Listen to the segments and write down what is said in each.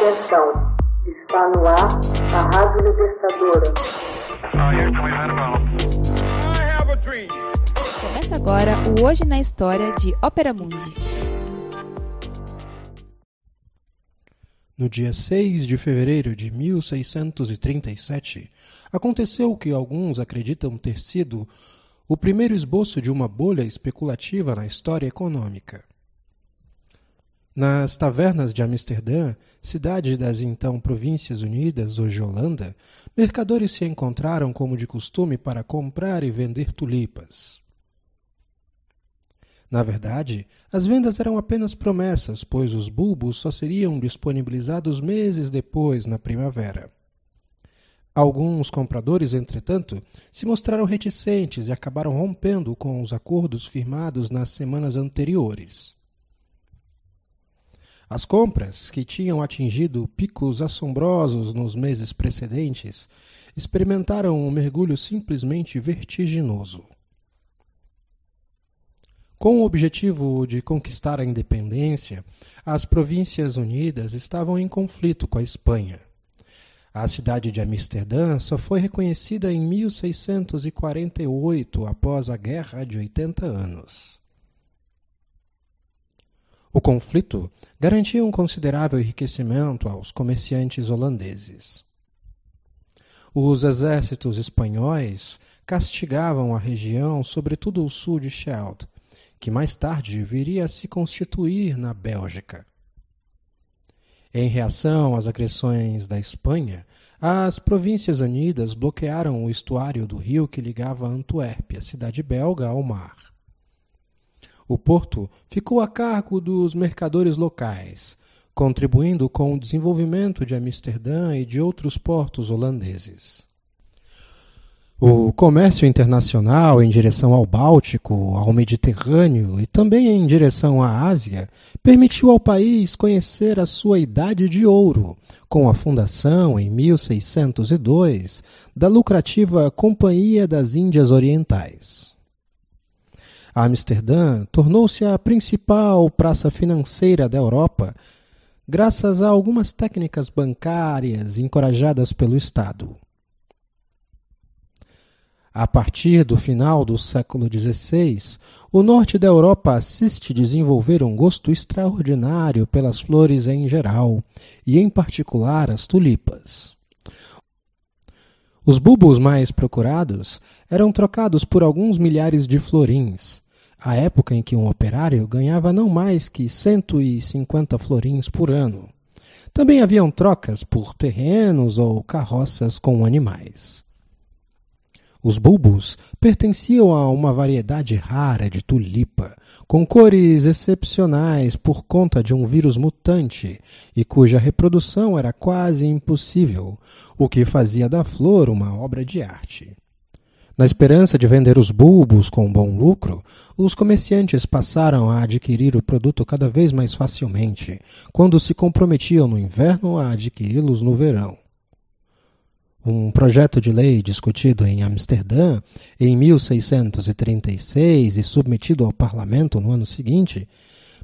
Atenção, está no ar a Rádio Libertadora. Começa agora o Hoje na História de Ópera Mundi. No dia 6 de fevereiro de 1637, aconteceu o que alguns acreditam ter sido o primeiro esboço de uma bolha especulativa na história econômica. Nas tavernas de Amsterdã, cidade das então Províncias Unidas, hoje Holanda, mercadores se encontraram como de costume para comprar e vender tulipas. Na verdade, as vendas eram apenas promessas, pois os bulbos só seriam disponibilizados meses depois, na primavera. Alguns compradores, entretanto, se mostraram reticentes e acabaram rompendo com os acordos firmados nas semanas anteriores. As compras, que tinham atingido picos assombrosos nos meses precedentes, experimentaram um mergulho simplesmente vertiginoso. Com o objetivo de conquistar a independência, as Províncias Unidas estavam em conflito com a Espanha. A cidade de Amsterdã só foi reconhecida em 1648, após a Guerra de 80 Anos. O conflito garantia um considerável enriquecimento aos comerciantes holandeses. Os exércitos espanhóis castigavam a região, sobretudo o sul de Scheldt, que mais tarde viria a se constituir na Bélgica. Em reação às agressões da Espanha, as Províncias Unidas bloquearam o estuário do rio que ligava Antuérpia, cidade belga, ao mar. O porto ficou a cargo dos mercadores locais, contribuindo com o desenvolvimento de Amsterdã e de outros portos holandeses. O comércio internacional em direção ao Báltico, ao Mediterrâneo e também em direção à Ásia permitiu ao país conhecer a sua idade de ouro, com a fundação, em 1602, da lucrativa Companhia das Índias Orientais. Amsterdã tornou-se a principal praça financeira da Europa, graças a algumas técnicas bancárias encorajadas pelo Estado. A partir do final do século XVI, o norte da Europa assiste desenvolver um gosto extraordinário pelas flores em geral, e em particular as tulipas. Os bulbos mais procurados eram trocados por alguns milhares de florins, a época em que um operário ganhava não mais que 150 florins por ano. Também haviam trocas por terrenos ou carroças com animais. Os bulbos pertenciam a uma variedade rara de tulipa, com cores excepcionais por conta de um vírus mutante e cuja reprodução era quase impossível, o que fazia da flor uma obra de arte. Na esperança de vender os bulbos com bom lucro, os comerciantes passaram a adquirir o produto cada vez mais facilmente, quando se comprometiam no inverno a adquiri-los no verão. Um projeto de lei discutido em Amsterdã em 1636 e submetido ao parlamento no ano seguinte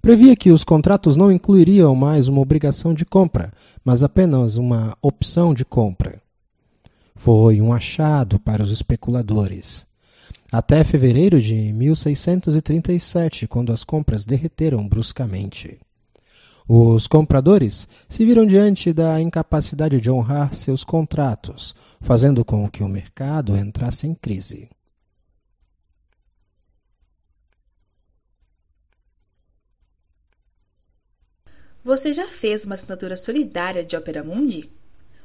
previa que os contratos não incluiriam mais uma obrigação de compra, mas apenas uma opção de compra. Foi um achado para os especuladores. Até fevereiro de 1637, quando as compras derreteram bruscamente. Os compradores se viram diante da incapacidade de honrar seus contratos, fazendo com que o mercado entrasse em crise. Você já fez uma assinatura solidária de Opera Mundi?